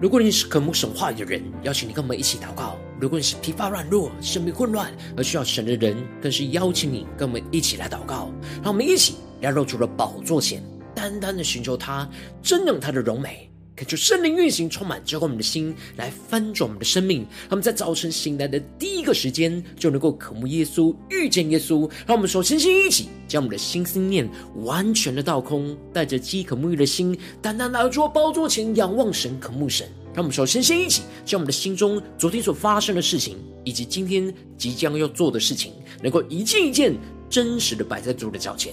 如果你是渴慕神话语的人，邀请你跟我们一起祷告；如果你是疲乏软弱、生命混乱而需要神的人，更是邀请你跟我们一起来祷告。让我们一起来到主的宝座前，单单的寻求他，真正他的荣美。恳求圣灵运行，充满浇灌我们的心，来翻转我们的生命。他们在早晨醒来的第一个时间，就能够渴慕耶稣，遇见耶稣。让我们手牵心一起，将我们的心思念完全的倒空，带着饥渴沐浴的心，单单来到主宝座前，仰望神，渴慕神。让我们手牵心一起，将我们的心中昨天所发生的事情，以及今天即将要做的事情，能够一件一件真实的摆在主的脚前。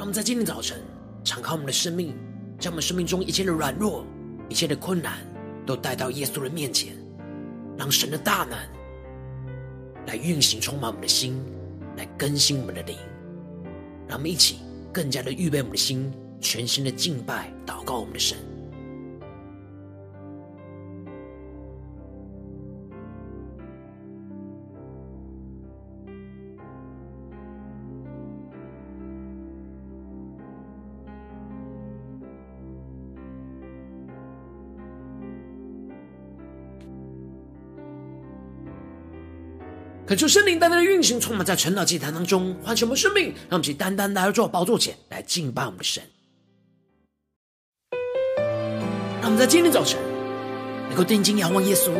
让我们在今天早晨敞开我们的生命，将我们生命中一切的软弱、一切的困难，都带到耶稣的面前，让神的大能来运行，充满我们的心，来更新我们的灵。让我们一起更加的预备我们的心，全心的敬拜、祷告我们的神。恳求圣灵单单的运行，充满在晨祷祭坛当中，唤醒我们生命，让我们去单单来到主宝座前来敬拜我们的神。让我们在今天早晨能够定睛仰望耶稣，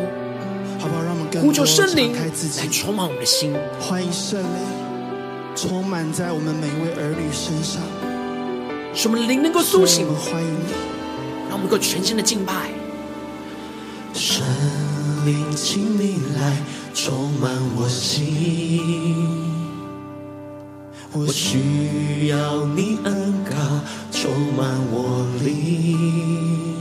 好不好？让我们更呼求圣灵来充满我们的心，欢迎圣灵充满在我们每一位儿女身上，使我们的灵能够苏醒。我们欢迎你，让我们能够全心的敬拜。圣灵，请你来。充满我心，我需要你恩膏充满我灵。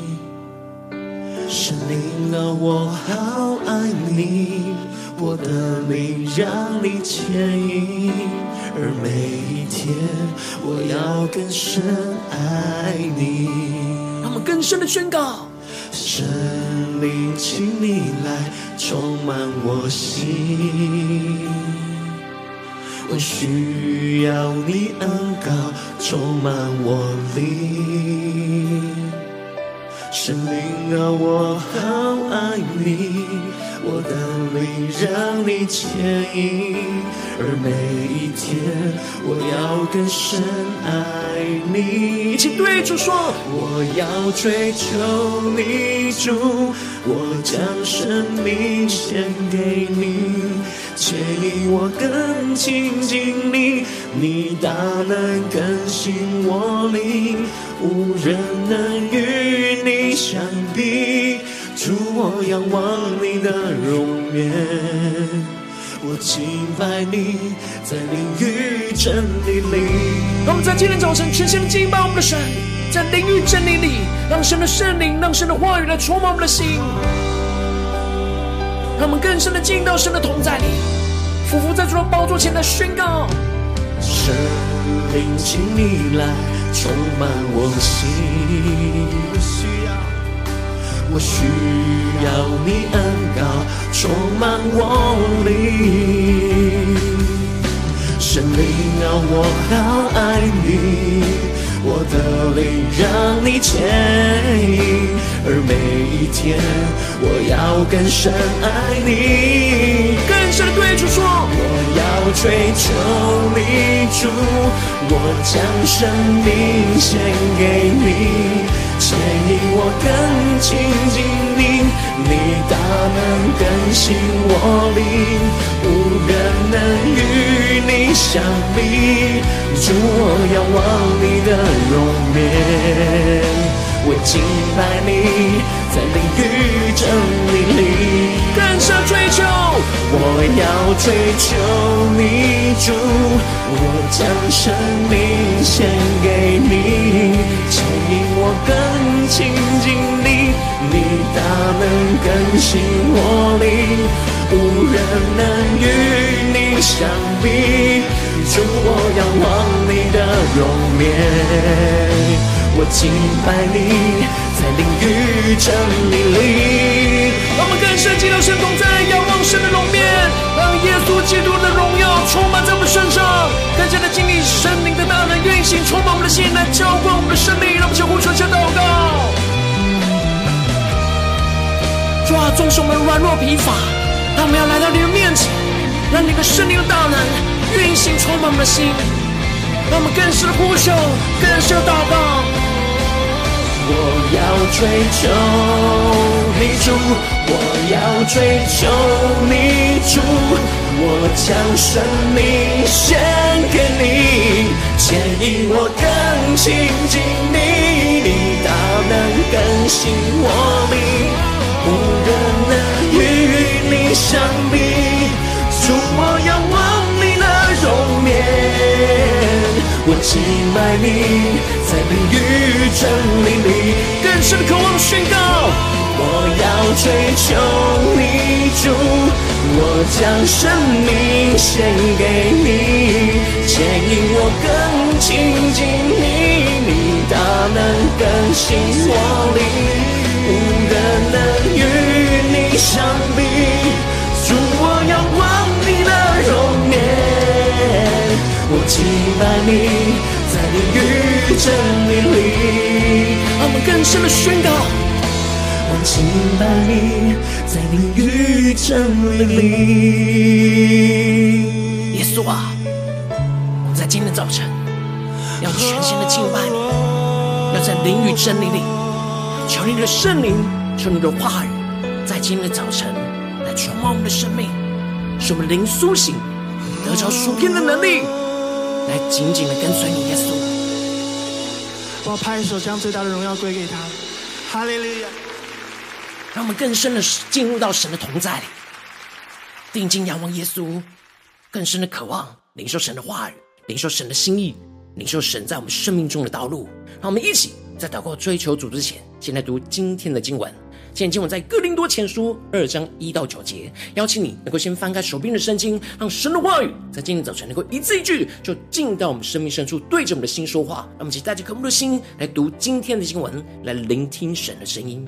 圣灵啊，我好爱你，我的灵让你牵引，而每一天我要更深爱你。让我们更深的宣告。圣灵，请你来充满我心，我需要你恩膏充满我灵。神灵啊，我好爱你，我的灵让你牵引，而每一天我要更深爱你。请对主说，我要追求你主，我将生命献给你，牵引我更亲近你，你大能更新我灵，无人能与你相比。主，我仰望你的容颜。我敬拜你，在灵与真理里。让我们在今天早晨全心的敬拜我们的神，在灵与真理里，让神的圣灵，让神的话语来充满我们的心，让我们更深的进到神的同在里，匍匐在主的宝座前来宣告。圣灵，请你来充满我心。我需要你恩膏充满我灵，圣灵啊，我好爱你，我的灵让你牵引，而每一天我要更深爱你，更深的对主说，我要追求你主，我将生命献给你。牵引我更亲近你，你大能更新我灵，无人能与你相比。主，我仰望你的容颜，我敬拜你，在灵与真理里更深追求。我要追求你主，我将生命献给你，牵引我更亲近你，你大能更新我灵，无人能与你相比。主，我仰望你的容颜，我敬拜你，在灵与真理里。让我们更深进入神同在，仰望神的容面，让耶稣基督的荣耀充满在我们身上，的经历圣灵的大能运行，充满我们的心，来浇灌我们的生命。让我们相互传下祷告。主啊，纵使我们软弱疲乏，但我们要来到你的面前，让你的圣灵的大能运行，充满我们的心，让我们更深的呼求，更深的祷告。我要追求你主，我要追求你主，我将生命献给你，牵引我更亲近你，你大能更新我灵，无人能与你相比，主，我仰望你的容颜，我敬拜你。在灵与真理里，更深的渴望宣告。我要追求你主，我将生命献给你，牵引我更亲近你，你大能更新我灵，无人能与你相比。主，我仰望你的容颜，我敬你。在灵与真理里，我们更深的宣告。我敬拜你，在灵与真理里。耶稣啊，我们在今天早晨要全心的敬拜你，要在灵与真理里，求你的圣灵，求你的话语，在今天的早晨来充满我们的生命，使我们灵苏醒，得着属天的能力。来紧紧的跟随你，耶稣。我要拍手，将最大的荣耀归给他。哈利路亚！让我们更深的进入到神的同在里，定睛仰望耶稣，更深的渴望领受神的话语，领受神的心意，领受神在我们生命中的道路。让我们一起在祷告追求主之前，先来读今天的经文。今天经文在哥林多前书二章一到九节，邀请你能够先翻开手边的圣经，让神的话语在今天早晨能够一字一句就进到我们生命深处，对着我们的心说话。让我们一起带着渴慕的心来读今天的经文，来聆听神的声音。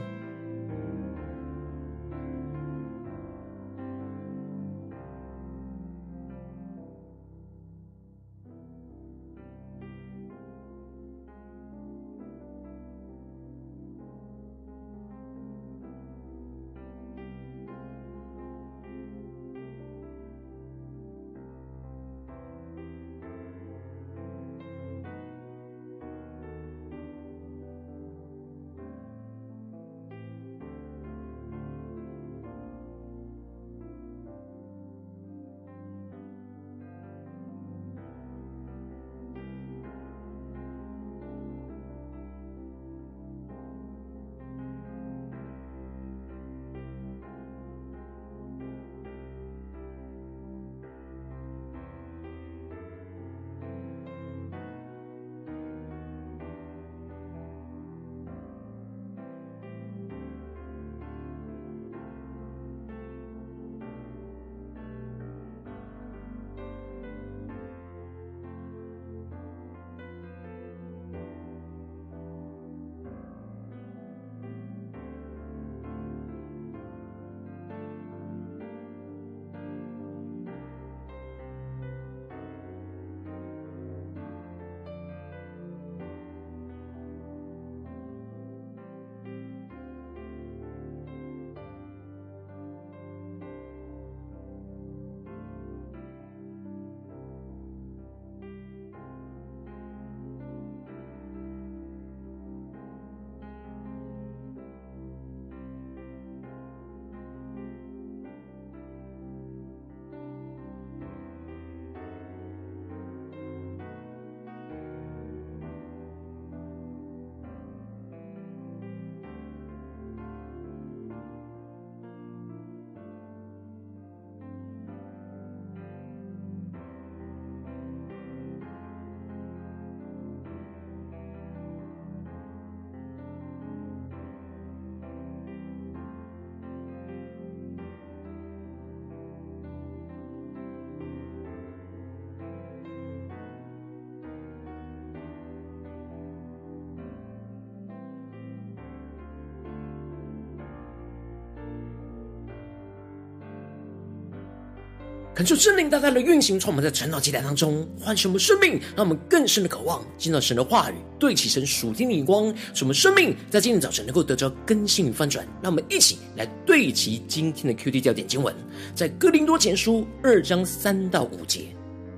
恳求圣灵大大的运行，充满在晨祷祭坛当中，唤醒我们生命，让我们更深的渴望见到神的话语，对齐神属天的眼光，使我们生命在今天早晨能够得着更新与翻转。让我们一起来对齐今天的 QD 焦点经文，在哥林多前书二章三到五节。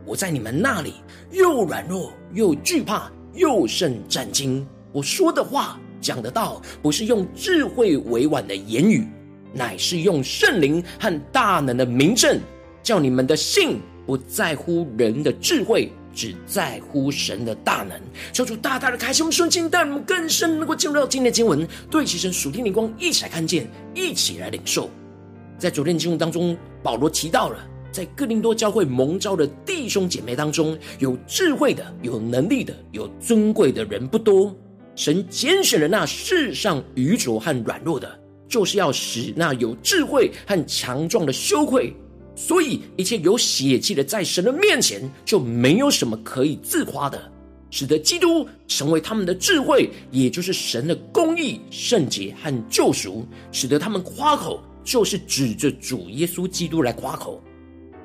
我在你们那里又软弱又惧怕又甚战惊。我说的话讲的道，不是用智慧委婉的言语，乃是用圣灵和大能的明证。叫你们的信不在乎人的智慧，只在乎神的大能。求主大大的开心我们瞬间，带我们更深能够进入到今天的经文，对齐神属天灵光，一起来看见，一起来领受。在昨天的经文当中，保罗提到了，在哥林多教会蒙召的弟兄姐妹当中，有智慧的、有能力的、有尊贵的人不多。神拣选了那世上愚拙和软弱的，就是要使那有智慧和强壮的羞愧。所以，一切有血气的，在神的面前就没有什么可以自夸的，使得基督成为他们的智慧，也就是神的公义、圣洁和救赎，使得他们夸口，就是指着主耶稣基督来夸口。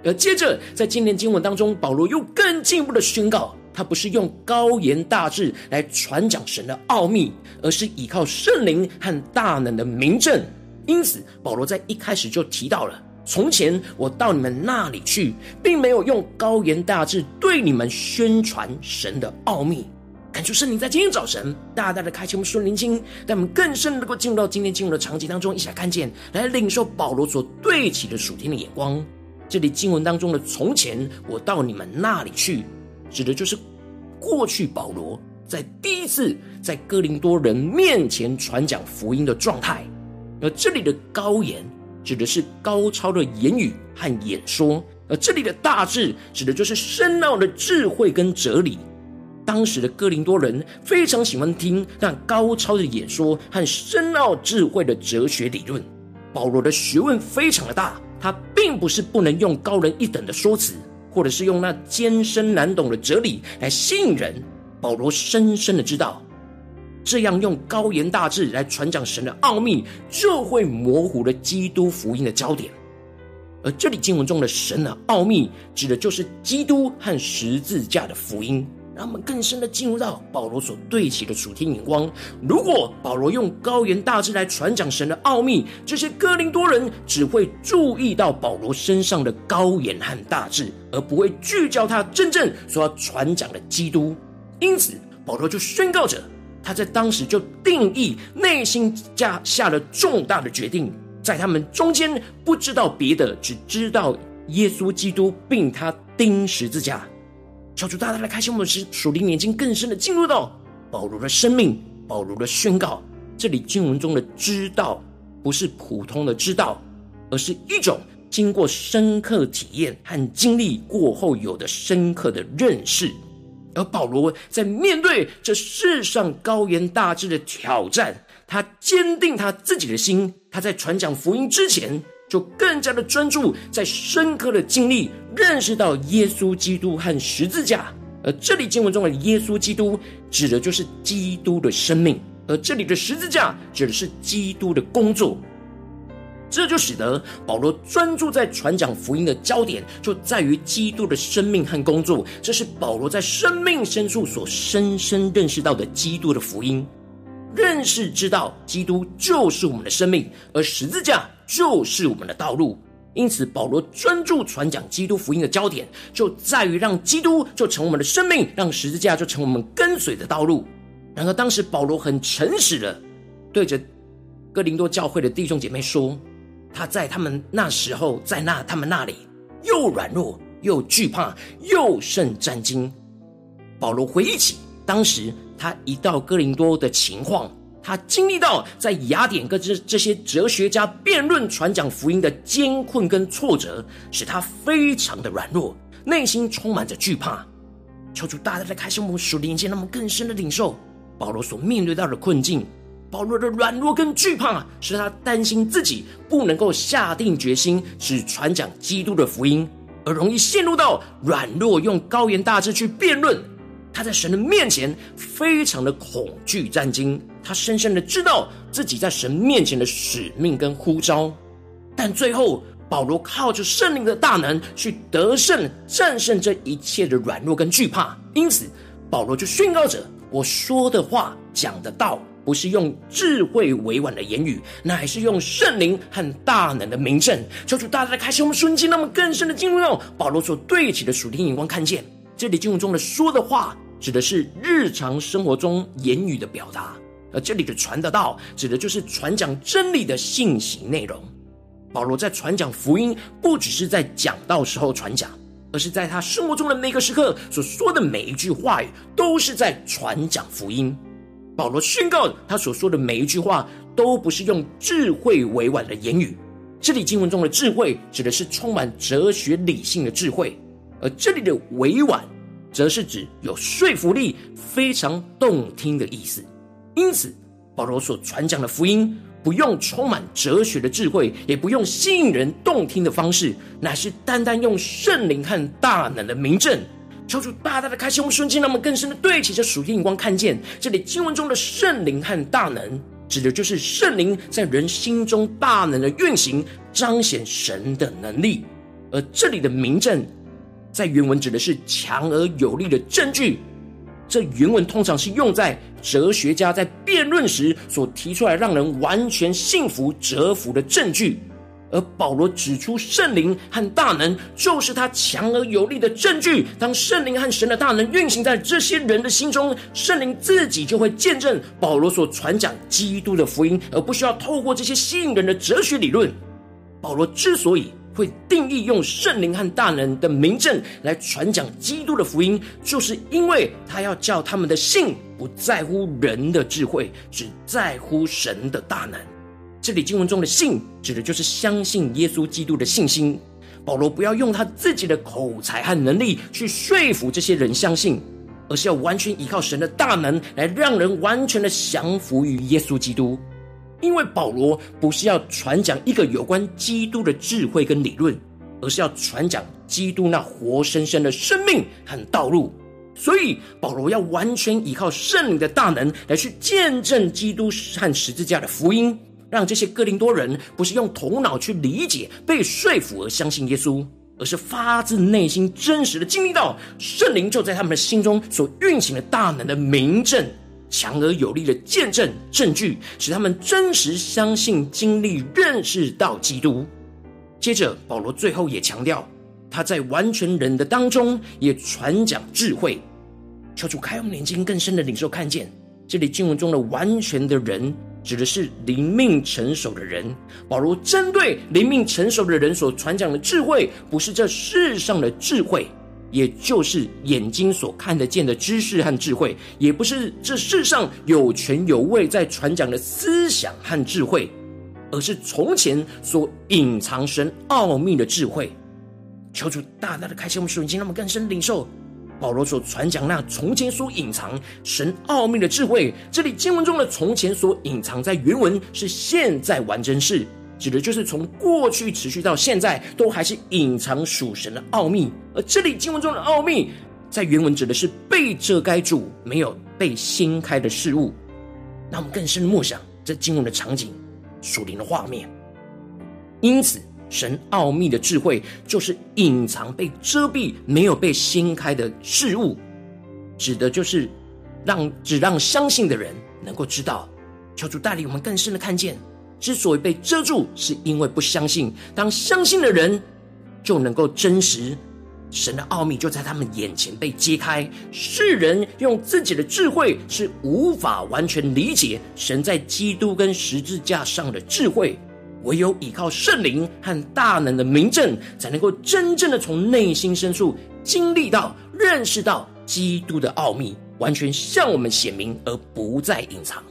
而接着，在今天经文当中，保罗又更进一步的宣告，他不是用高言大智来传讲神的奥秘，而是依靠圣灵和大能的明证。因此，保罗在一开始就提到了。从前我到你们那里去，并没有用高言大智对你们宣传神的奥秘。感谢圣灵在今天早晨大大的开启我们属灵经，让我们更深能够进入到今天进入的场景当中，一起来看见，来领受保罗所对齐的属天的眼光。这里经文当中的“从前我到你们那里去”，指的就是过去保罗在第一次在哥林多人面前传讲福音的状态，而这里的高言。指的是高超的言语和演说，而这里的大智指的就是深奥的智慧跟哲理。当时的哥林多人非常喜欢听那高超的演说和深奥智慧的哲学理论。保罗的学问非常的大，他并不是不能用高人一等的说辞，或者是用那艰深难懂的哲理来吸引人。保罗深深的知道。这样用高言大智来传讲神的奥秘，就会模糊了基督福音的焦点。而这里经文中的神的奥秘，指的就是基督和十字架的福音。让我们更深的进入到保罗所对齐的属天眼光。如果保罗用高言大智来传讲神的奥秘，这些哥林多人只会注意到保罗身上的高言和大智，而不会聚焦他真正所要传讲的基督。因此，保罗就宣告着。他在当时就定义，内心下下了重大的决定，在他们中间不知道别的，只知道耶稣基督，并他钉十字架。求主大大的开启我们的属灵眼睛，更深的进入到保罗的生命，保罗的宣告。这里经文中的知道，不是普通的知道，而是一种经过深刻体验和经历过后有的深刻的认识。而保罗在面对这世上高言大志的挑战，他坚定他自己的心。他在传讲福音之前，就更加的专注在深刻的经历，认识到耶稣基督和十字架。而这里经文中的耶稣基督，指的就是基督的生命；而这里的十字架，指的是基督的工作。这就使得保罗专注在传讲福音的焦点，就在于基督的生命和工作。这是保罗在生命深处所深深认识到的基督的福音。认识知道，基督就是我们的生命，而十字架就是我们的道路。因此，保罗专注传讲基督福音的焦点，就在于让基督就成我们的生命，让十字架就成我们跟随的道路。然而，当时保罗很诚实的对着哥林多教会的弟兄姐妹说。他在他们那时候，在那他们那里，又软弱又惧怕，又甚战惊。保罗回忆起当时他一到哥林多的情况，他经历到在雅典跟这这些哲学家辩论传讲福音的艰困跟挫折，使他非常的软弱，内心充满着惧怕。求主大大的开启我们属灵眼睛，让我们更深的领受保罗所面对到的困境。保罗的软弱跟惧怕，使他担心自己不能够下定决心只传讲基督的福音，而容易陷入到软弱，用高言大智去辩论。他在神的面前非常的恐惧战惊，他深深的知道自己在神面前的使命跟呼召。但最后保罗靠着圣灵的大能去得胜，战胜这一切的软弱跟惧怕。因此，保罗就宣告着：“我说的话、讲的道，不是用智慧委婉的言语，乃是用圣灵和大能的名证。”求主大大的开启我们瞬间，那么更深的进入到保罗所对齐的属天眼光，看见这里经文中的说的话，指的是日常生活中言语的表达。而这里的传的道，指的就是传讲真理的信息内容。保罗在传讲福音，不只是在讲道时候传讲，而是在他生活中的每个时刻所说的每一句话语，都是在传讲福音。保罗宣告，他所说的每一句话，都不是用智慧委婉的言语。这里经文中的智慧，指的是充满哲学理性的智慧，而这里的委婉，则是指有说服力、非常动听的意思。因此，保罗所传讲的福音，不用充满哲学的智慧，也不用吸引人动听的方式，乃是单单用圣灵和大能的明证，求主大大的开心我们瞬间，让我们更深的对齐着属天眼光，看见这里经文中的圣灵和大能，指的就是圣灵在人心中大能的运行，彰显神的能力；而这里的明证，在原文指的是强而有力的证据。这原文通常是用在哲学家在辩论时所提出来，让人完全信服、折服的证据。而保罗指出，圣灵和大能就是他强而有力的证据。当圣灵和神的大能运行在这些人的心中，圣灵自己就会见证保罗所传讲基督的福音，而不需要透过这些吸引人的哲学理论。保罗之所以会定义用圣灵和大能的名证来传讲基督的福音，就是因为他要叫他们的信不在乎人的智慧，只在乎神的大能。这里经文中的信，指的就是相信耶稣基督的信心。保罗不要用他自己的口才和能力去说服这些人相信，而是要完全依靠神的大能，来让人完全的降服于耶稣基督。因为保罗不是要传讲一个有关基督的智慧跟理论，而是要传讲基督那活生生的生命和道路，所以保罗要完全依靠圣灵的大能来去见证基督和十字架的福音，让这些哥林多人不是用头脑去理解、被说服而相信耶稣，而是发自内心真实的经历到圣灵就在他们心中所运行的大能的明证。强而有力的见证证据，使他们真实相信、经历、认识到基督。接着，保罗最后也强调，他在完全人的当中也传讲智慧。求主开我们眼睛，更深的领受看见，这里经文中的完全的人，指的是灵命成熟的人。保罗针对灵命成熟的人所传讲的智慧，不是这世上的智慧。也就是眼睛所看得见的知识和智慧，也不是这世上有权有位在传讲的思想和智慧，而是从前所隐藏神奥秘的智慧。求主大大的开启我们属灵心，让我们更深领受保罗所传讲那从前所隐藏神奥秘的智慧。这里经文中的“从前所隐藏”在原文是现在完真式。指的就是从过去持续到现在，都还是隐藏属神的奥秘。而这里经文中的奥秘，在原文指的是被遮盖住、没有被掀开的事物。那我们更深的默想这经文的场景、属灵的画面。因此，神奥秘的智慧，就是隐藏、被遮蔽、没有被掀开的事物，指的就是让只让相信的人能够知道。求主带领我们更深的看见。之所以被遮住，是因为不相信。当相信的人，就能够真实神的奥秘就在他们眼前被揭开。世人用自己的智慧是无法完全理解神在基督跟十字架上的智慧，唯有依靠圣灵和大能的明证，才能够真正的从内心深处经历到、认识到基督的奥秘，完全向我们显明，而不再隐藏。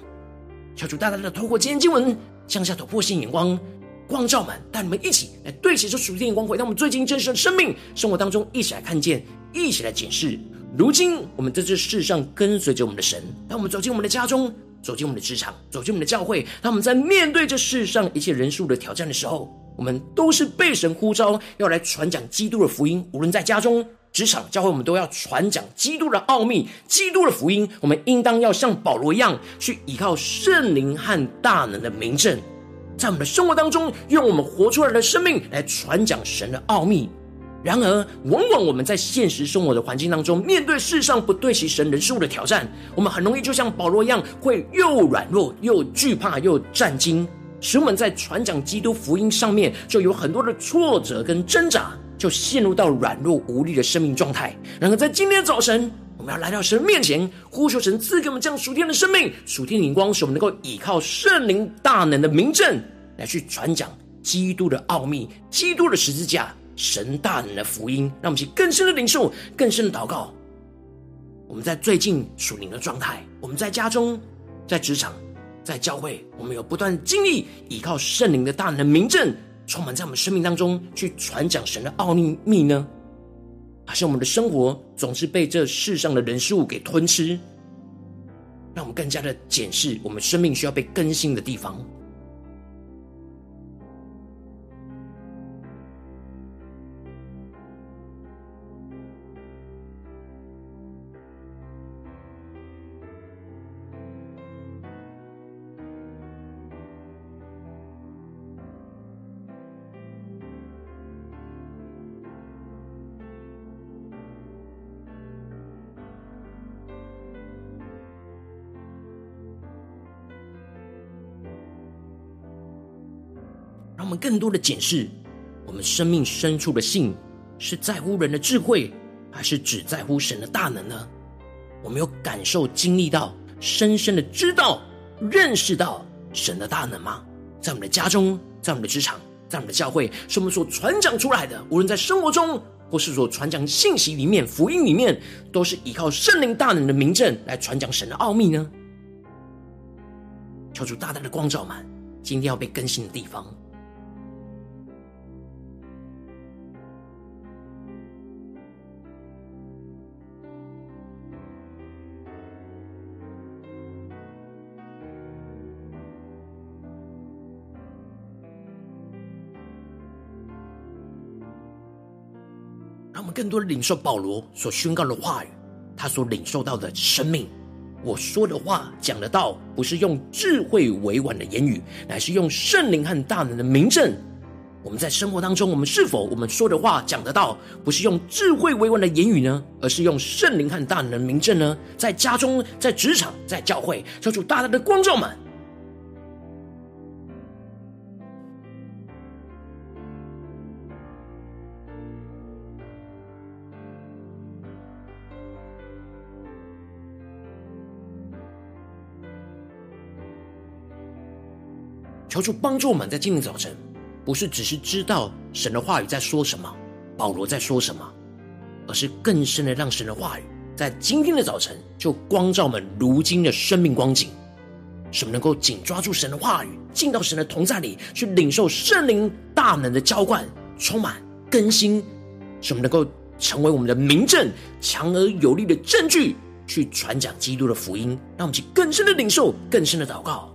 求主大大的透过今天经文。向下突破性眼光，光照们，带你们一起来对齐这属天的光，辉到我们最近真实的生命生活当中，一起来看见，一起来检视。如今我们在这世上跟随着我们的神，当我们走进我们的家中，走进我们的职场，走进我们的教会，当我们在面对这世上一切人数的挑战的时候，我们都是被神呼召要来传讲基督的福音。无论在家中、职场、教会，我们都要传讲基督的奥秘、基督的福音。我们应当要像保罗一样，去依靠圣灵和大能的明证。在我们的生活当中，用我们活出来的生命来传讲神的奥秘。然而，往往我们在现实生活的环境当中，面对世上不对齐神人事物的挑战，我们很容易就像保罗一样，会又软弱又惧怕又战惊，使我们在传讲基督福音上面就有很多的挫折跟挣扎，就陷入到软弱无力的生命状态。然而，在今天早晨，我们要来到神面前，呼求神赐给我们这样属天的生命、属天的灵光，使我们能够依靠圣灵大能的明证来去传讲基督的奥秘、基督的十字架。神大能的福音，让我们去更深的领受、更深的祷告。我们在最近属灵的状态，我们在家中、在职场、在教会，我们有不断经历依靠圣灵的大能的明证，充满在我们生命当中，去传讲神的奥秘呢？还是我们的生活总是被这世上的人事物给吞吃，让我们更加的检视我们生命需要被更新的地方？更多的检视，我们生命深处的信，是在乎人的智慧，还是只在乎神的大能呢？我们有感受、经历到、深深的知道、认识到神的大能吗？在我们的家中，在我们的职场，在我们的教会，是我们所传讲出来的，无论在生活中，或是所传讲信息里面、福音里面，都是依靠圣灵大能的名证来传讲神的奥秘呢？求主大大的光照们，今天要被更新的地方。更多的领受保罗所宣告的话语，他所领受到的生命。我说的话讲的道，不是用智慧委婉的言语，乃是用圣灵和大能的明证。我们在生活当中，我们是否我们说的话讲的道，不是用智慧委婉的言语呢？而是用圣灵和大能的明证呢？在家中，在职场，在教会，求主大大的光照们。求主帮助我们在今天早晨，不是只是知道神的话语在说什么，保罗在说什么，而是更深的让神的话语在今天的早晨就光照我们如今的生命光景，什么能够紧抓住神的话语，进到神的同在里去领受圣灵大能的浇灌，充满更新，什么能够成为我们的明证，强而有力的证据，去传讲基督的福音，让我们去更深的领受，更深的祷告。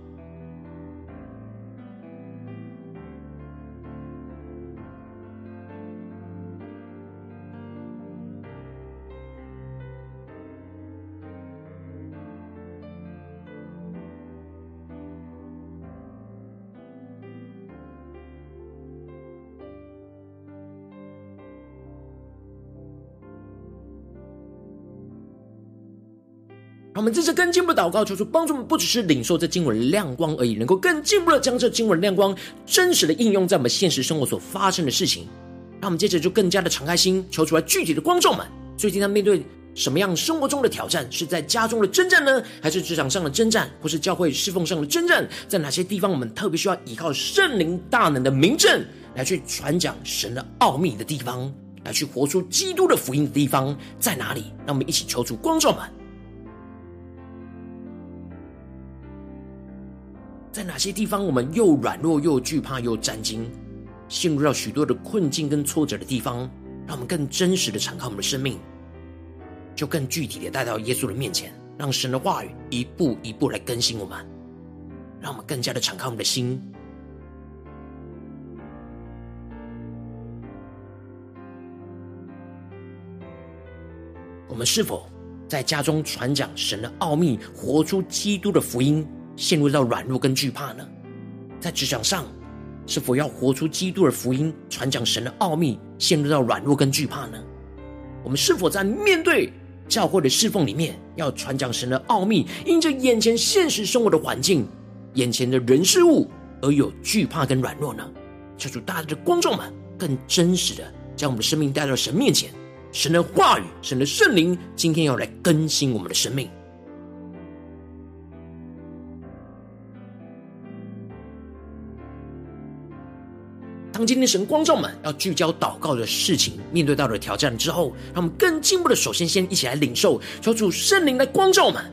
这次更进一步的祷告，求主帮助我们，不只是领受这经文的亮光而已，能够更进一步的将这经文的亮光真实的应用在我们现实生活所发生的事情。让我们接着就更加的敞开心，求出来具体的光众们。最近他面对什么样生活中的挑战？是在家中的征战呢，还是职场上的征战，或是教会侍奉上的征战？在哪些地方我们特别需要依靠圣灵大能的明证来去传讲神的奥秘的地方，来去活出基督的福音的地方在哪里？让我们一起求主光众们。在哪些地方，我们又软弱又惧怕又战惊，陷入到许多的困境跟挫折的地方，让我们更真实的敞开我们的生命，就更具体的带到耶稣的面前，让神的话语一步一步来更新我们，让我们更加的敞开我们的心。我们是否在家中传讲神的奥秘，活出基督的福音？陷入到软弱跟惧怕呢？在职场上，是否要活出基督的福音，传讲神的奥秘，陷入到软弱跟惧怕呢？我们是否在面对教会的侍奉里面，要传讲神的奥秘，因着眼前现实生活的环境、眼前的人事物而有惧怕跟软弱呢？求主大家的观众们更真实的将我们的生命带到神面前，神的话语、神的圣灵，今天要来更新我们的生命。今天神光照们要聚焦祷告的事情，面对到了挑战之后，让我们更进一步的，首先先一起来领受，求主圣灵来光照我们，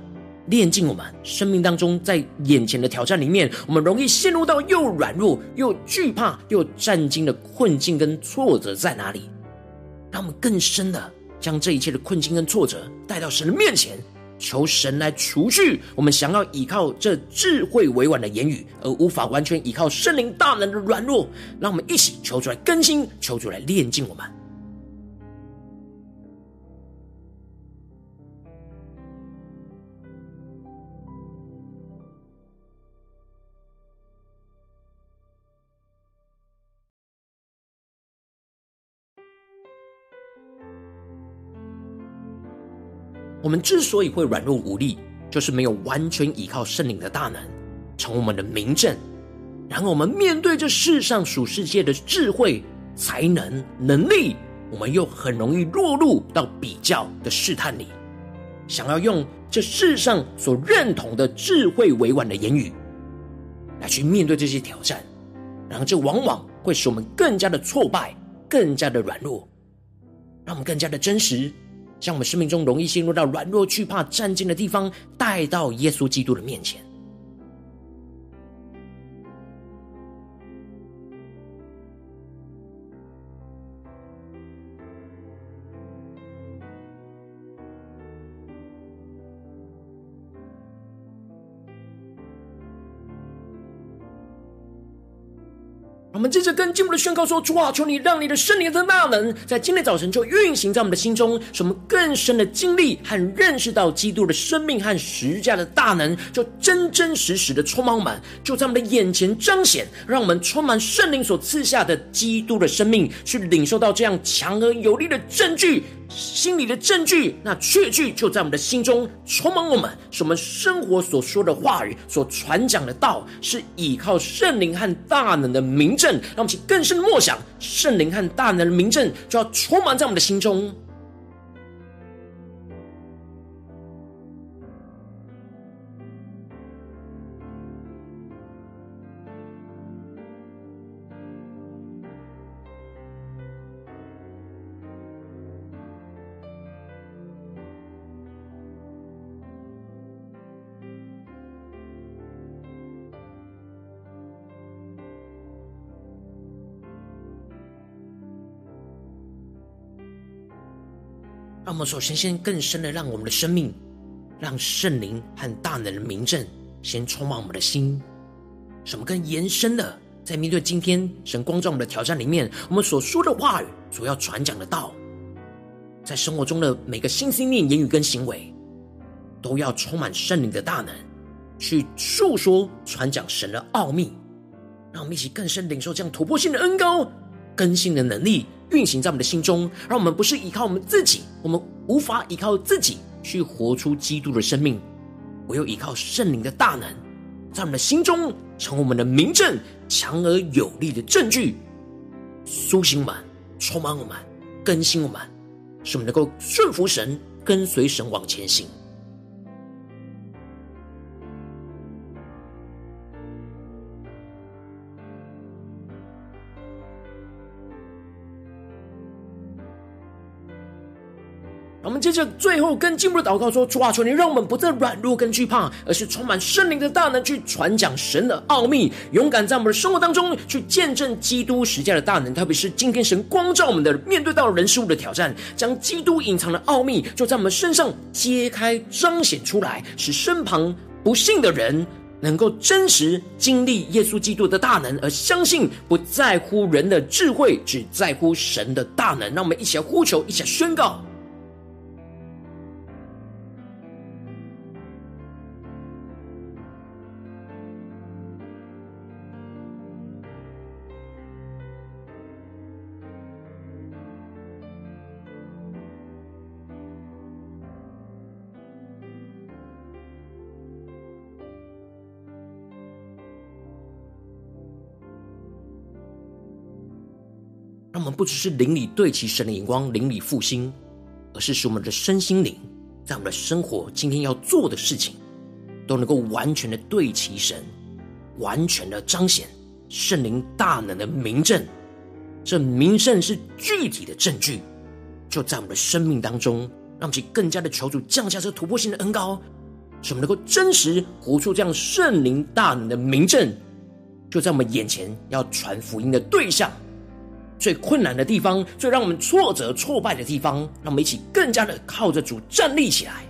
炼净我们生命当中在眼前的挑战里面，我们容易陷入到又软弱又惧怕又战惊的困境跟挫折在哪里？让我们更深的将这一切的困境跟挫折带到神的面前。求神来除去我们想要依靠这智慧委婉的言语，而无法完全依靠圣灵大能的软弱。让我们一起求出来更新，求出来炼净我们。我们之所以会软弱无力，就是没有完全依靠圣灵的大能，成我们的明证。然后我们面对这世上属世界的智慧、才能、能力，我们又很容易落入到比较的试探里，想要用这世上所认同的智慧委婉的言语，来去面对这些挑战，然后这往往会使我们更加的挫败，更加的软弱，让我们更加的真实。将我们生命中容易陷入到软弱、惧怕、战兢的地方，带到耶稣基督的面前。我们接着跟进步的宣告说：主啊，求你让你的圣灵的大能，在今天早晨就运行在我们的心中，使我们更深的经历和认识到基督的生命和十字架的大能，就真真实实的充满我们，就在我们的眼前彰显，让我们充满圣灵所赐下的基督的生命，去领受到这样强而有力的证据。心里的证据，那确据就在我们的心中充满我们，使我们生活所说的话语、所传讲的道，是依靠圣灵和大能的明证。让我们去更深的默想，圣灵和大能的名证就要充满在我们的心中。们首先先更深的让我们的生命，让圣灵和大能的明证先充满我们的心。什么更延伸的，在面对今天神光照我们的挑战里面，我们所说的话语，所要传讲的道，在生活中的每个心心念、言语跟行为，都要充满圣灵的大能，去述说、传讲神的奥秘。让我们一起更深领受这样突破性的恩膏、更新的能力。运行在我们的心中，让我们不是依靠我们自己，我们无法依靠自己去活出基督的生命，唯有依靠圣灵的大能，在我们的心中成为我们的明证，强而有力的证据，苏醒我们，充满我们，更新我们，使我们能够顺服神，跟随神往前行。接着最后更进一步的祷告说：主啊，求你让我们不再软弱跟惧怕，而是充满圣灵的大能，去传讲神的奥秘，勇敢在我们的生活当中去见证基督十架的大能。特别是今天神光照我们的，面对到人事物的挑战，将基督隐藏的奥秘就在我们身上揭开彰显出来，使身旁不信的人能够真实经历耶稣基督的大能，而相信不在乎人的智慧，只在乎神的大能。让我们一起来呼求，一起来宣告。我们不只是灵里对齐神的眼光，灵里复兴，而是使我们的身心灵，在我们的生活今天要做的事情，都能够完全的对齐神，完全的彰显圣灵大能的明证。这明证是具体的证据，就在我们的生命当中，让我们更加的求主降下这突破性的恩膏，使我们能够真实活出这样圣灵大能的明证。就在我们眼前要传福音的对象，最困难的地方，最让我们挫折挫败的地方，让我们一起更加的靠着主站立起来。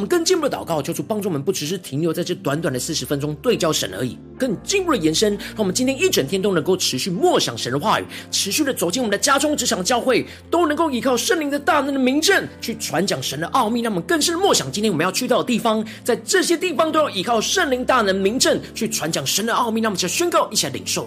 我们更进一步的祷告，求主帮助我们，不只是停留在这短短的四十分钟对焦神而已，更进一步的延伸。让我们今天一整天都能够持续默想神的话语，持续的走进我们的家中、职场、教会，都能够依靠圣灵的大能的明证去传讲神的奥秘。让我们更深默想，今天我们要去到的地方，在这些地方都要依靠圣灵大能明证去传讲神的奥秘。让我们一起宣告，一起来领受。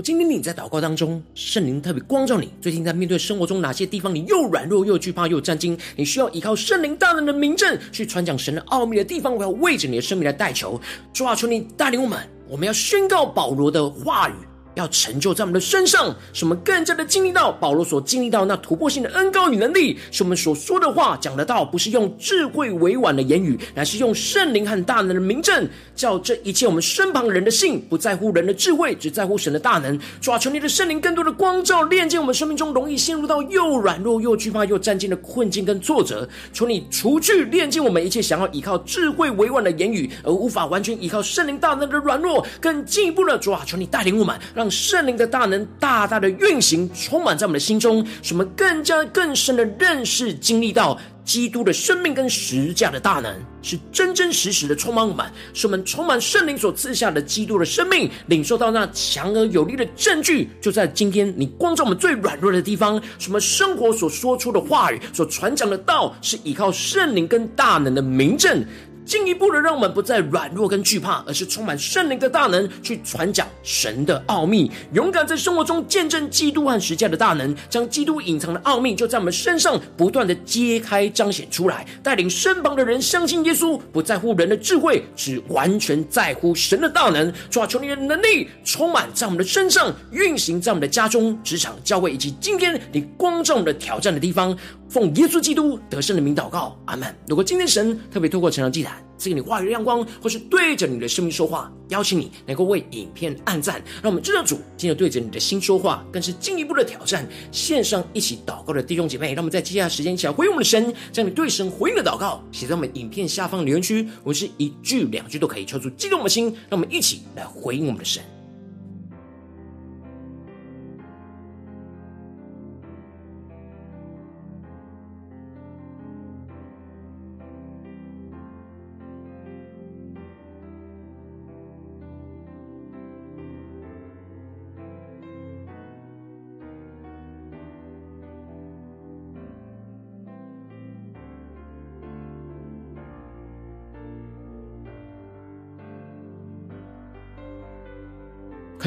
今天你在祷告当中，圣灵特别光照你。最近在面对生活中哪些地方，你又软弱又惧怕又战惊，你需要依靠圣灵大能的名证去传讲神的奥秘的地方，我要为着你的生命来代求。主啊，求你带领我们，我们要宣告保罗的话语。要成就在我们的身上，使我们更加的经历到保罗所经历到那突破性的恩膏与能力，使我们所说的话讲得到，不是用智慧委婉的言语，乃是用圣灵和大能的名证，叫这一切我们身旁人的信，不在乎人的智慧，只在乎神的大能。主啊，求你的圣灵更多的光照，炼净我们生命中容易陷入到又软弱又惧怕又战兢的困境跟挫折。求你除去炼净我们一切想要依靠智慧委婉的言语，而无法完全依靠圣灵大能的软弱。更进一步的，主啊，求你带领我们，让圣灵的大能大大的运行，充满在我们的心中，使我们更加更深的认识、经历到基督的生命跟十架的大能，是真真实实的充满我们，使我们充满圣灵所赐下的基督的生命，领受到那强而有力的证据。就在今天，你光照我们最软弱的地方，什么生活所说出的话语、所传讲的道，是依靠圣灵跟大能的明证。进一步的，让我们不再软弱跟惧怕，而是充满圣灵的大能，去传讲神的奥秘，勇敢在生活中见证基督和十架的大能，将基督隐藏的奥秘就在我们身上不断的揭开彰显出来，带领身旁的人相信耶稣，不在乎人的智慧，只完全在乎神的大能。主啊，求你的能力充满在我们的身上，运行在我们的家中、职场、教会以及今天你光照的挑战的地方。奉耶稣基督得胜的名祷告，阿门。如果今天神特别透过成长祭坛赐给你话语的亮光，或是对着你的生命说话，邀请你能够为影片按赞，让我们知道主今天对着你的心说话，更是进一步的挑战。线上一起祷告的弟兄姐妹，让我们在接下来时间一起来回应我们的神，将你对神回应的祷告写在我们影片下方留言区，我们是一句两句都可以敲出激动的心，让我们一起来回应我们的神。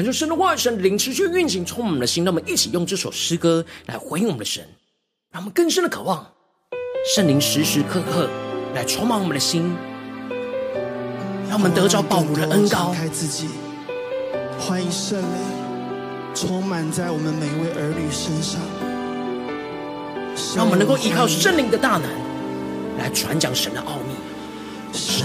恳求神的话语、神的灵持续运行，充满我们的心。让我们一起用这首诗歌来回应我们的神，让我们更深的渴望圣灵时时刻刻来充满我们的心，让我们得着保罗的恩高。开自己，欢迎圣灵充满在我们每一位儿女身上，让我们能够依靠圣灵的大能来传讲神的奥秘。圣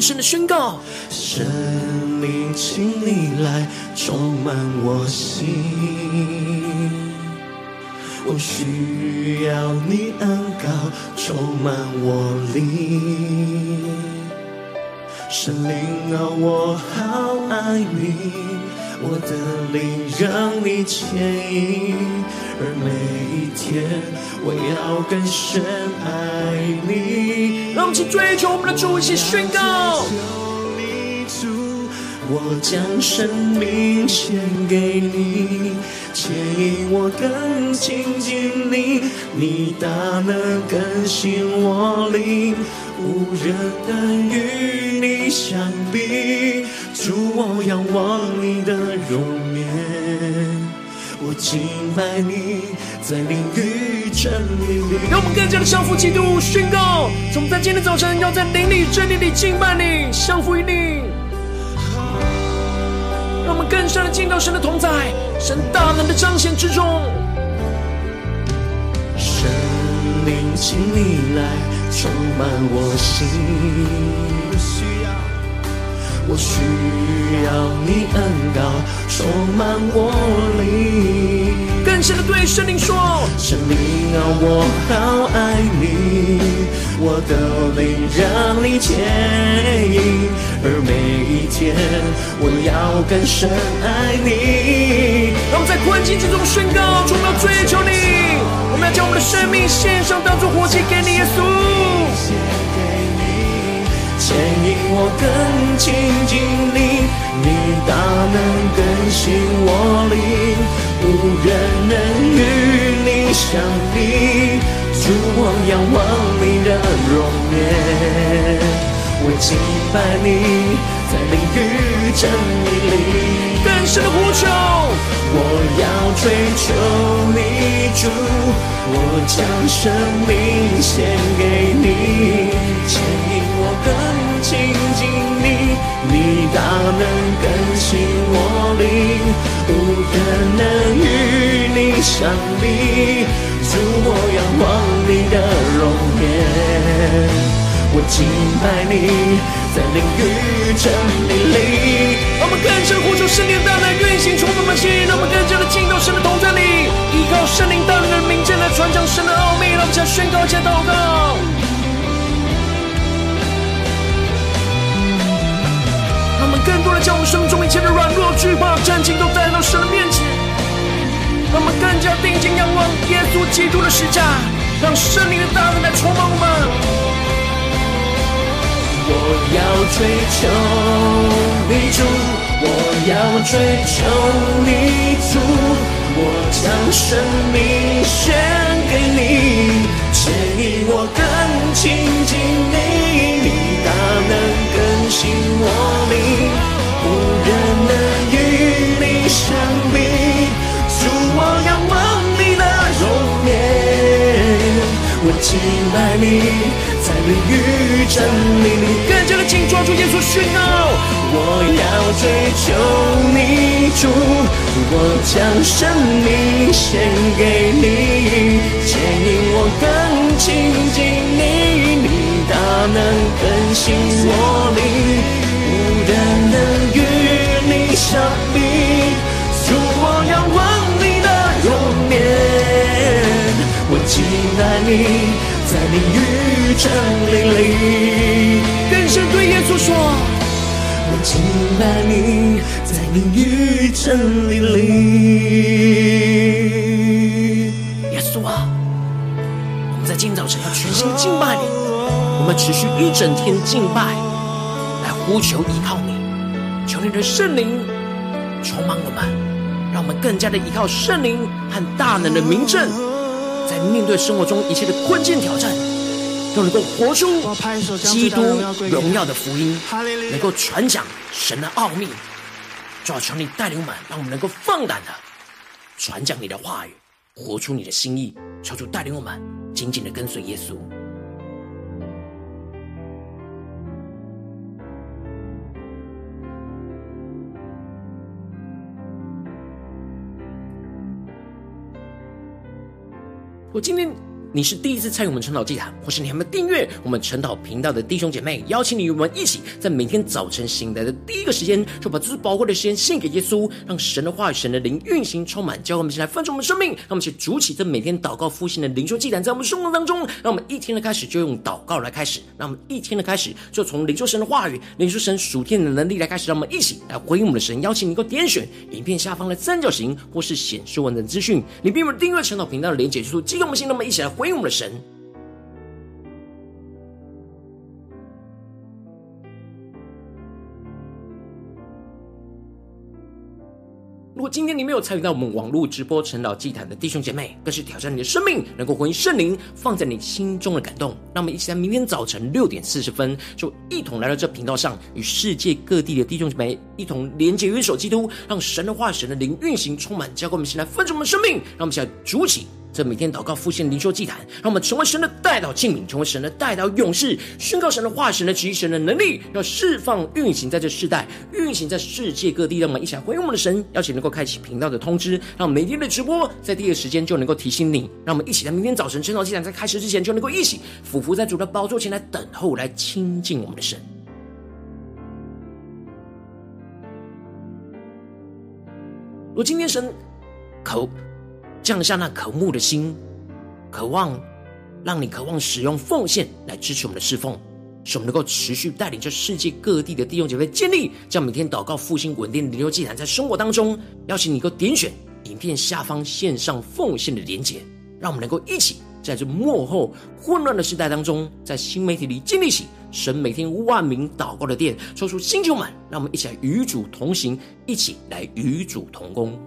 让更深的宣告，神灵，请你来充满我心。我需要你恩膏充满我灵，神灵啊，我好爱你，我的灵让你牵引，而每一天我要更深爱你。让我们去追求我们的主，一起宣告。我将生命献给你，牵引我更亲近你，你大能更新我灵，无人能与你相比。主，我仰望你的容颜，我敬拜你，在灵与真理里。让我们更加的降服基督，宣告：我们在今天早晨要在灵里、真理里敬拜你，降服于你。我们更深的见到神的同在，神大能的彰显之中。神灵，请你来充满我心。我需要，你恩膏充满我灵。更深的对圣灵说：圣灵啊，我好爱你，我的灵让你牵引，而每一天我要更深爱你。让我们在困境之中宣告：主，我们要追求你，我们要将我们的生命献上，当作活祭给你，耶稣。牵引我更亲近你，你大能更新我灵。无人能与你相比，主，我仰望你的容颜，我敬拜你，在灵与真理里更深的呼求。我要追求你，主，我将生命献给你，亲近你，你大能更新我灵。无人能与你相比，主，我仰望你的容颜，我敬拜你，在灵与真理里。我们更深呼求圣灵大能运行，充满我们心，让我们更加的进到神的同在里，依靠圣灵大能的名证来传讲神的奥秘，让我们将宣告，加祷告。更多的将我们生命中一切的软弱、惧怕、战兢都带到神的面前，让我们更加定睛仰望耶稣基督的十架，让圣灵的大能来充满我们。我要追求你主，我要追求你主，我将生命献给你，牵引我更亲近你，你大能更新我灵。无人能与你相比，主，我仰望你的容颜，我敬拜你，在灵与真理里更加的紧抓住耶稣宣告。我要追求你，主，我将生命献给你，牵引我更亲近，更新我灵。无人能与你相比，主，我仰望你的容颜，我敬拜你，在灵与真理里。更深对耶稣说，我敬拜你，在灵与真理里。吗？我们在今早晨要全心敬拜你，我们持续一整天敬拜，来呼求依靠你，求你的圣灵充满我们，让我们更加的依靠圣灵和大能的明证，在面对生活中一切的关键挑战，都能够活出基督荣耀的福音，能够传讲神的奥秘。主要求你带领我们，让我们能够放胆的传讲你的话语，活出你的心意。求主带领我们，紧紧的跟随耶稣。我今天。你是第一次参与我们晨祷祭坛，或是你还没有订阅我们晨祷频道的弟兄姐妹，邀请你与我们一起，在每天早晨醒来的第一个时间，就把最宝贵的时间献给耶稣，让神的话语、神的灵运行充满，教我们一起来丰盛我们生命。让我们一起筑起这每天祷告复兴的灵修祭坛，在我们生活当中，让我们一天的开始就用祷告来开始，让我们一天的开始就从灵修神的话语、灵修神属天的能力来开始，让我们一起来回应我们的神。邀请你能够点选影片下方的三角形，或是显示文的资讯，你并没有订阅晨祷频道的连结，就是激动我们心，那么一起来回应我们的神。如果今天你没有参与到我们网络直播晨祷祭坛的弟兄姐妹，更是挑战你的生命，能够回应圣灵放在你心中的感动。让我们一起在明天早晨六点四十分，就一同来到这频道上，与世界各地的弟兄姐妹一同连接、元首基督，让神的话、神的灵运行充满，交给我们，现在分盛我们的生命。让我们现在主起。这每天祷告、复兴、灵修祭坛，让我们成为神的代祷器皿，成为神的代祷勇士，宣告神的化、神的旨意、神的能力，要释放、运行在这世代，运行在世界各地。让我们一起来回应我们的神，邀请能够开启频道的通知，让每天的直播在第一时间就能够提醒你。让我们一起在明天早晨晨祷祭坛在开始之前，就能够一起俯伏在主的宝座前来等候，来亲近我们的神。如今天神口。降下那渴慕的心，渴望让你渴望使用奉献来支持我们的侍奉，使我们能够持续带领着世界各地的弟兄姐妹建立，将每天祷告复兴稳定的灵修祭坛在生活当中。邀请你能够点选影片下方线上奉献的连结，让我们能够一起在这幕后混乱的时代当中，在新媒体里建立起神每天万名祷告的殿，抽出新球满，让我们一起来与主同行，一起来与主同工。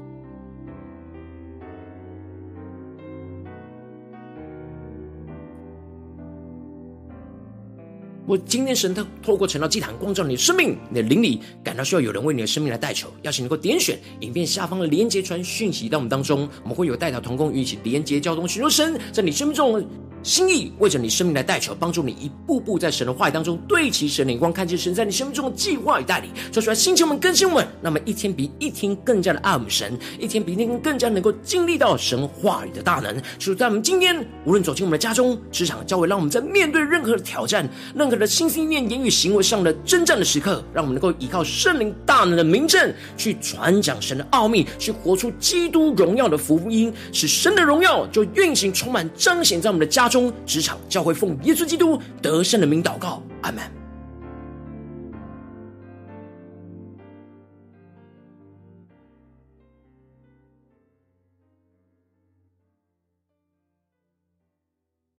我今天神他透过晨祷祭坛光照你的生命，你的灵里感到需要有人为你的生命来代求，邀请能够点选影片下方的连接传讯息到我们当中，我们会有代祷同工与一起连接交通，寻求神在你生命中的心意为着你生命来代求，帮助你一步步在神的话语当中对齐神的眼光，看见神在你生命中的计划与带领。说出来，星球们更新我们，那么一天比一天更加的爱我们神，一天比一天更加能够经历到神话语的大能。就在我们今天，无论走进我们的家中、职场、教会，让我们在面对任何的挑战、任何的心思念、言语行为上的征战的时刻，让我们能够依靠圣灵大能的名证，去传讲神的奥秘，去活出基督荣耀的福音，使神的荣耀就运行充满彰显在我们的家中。中职场教会奉耶稣基督得胜的名祷告，阿门。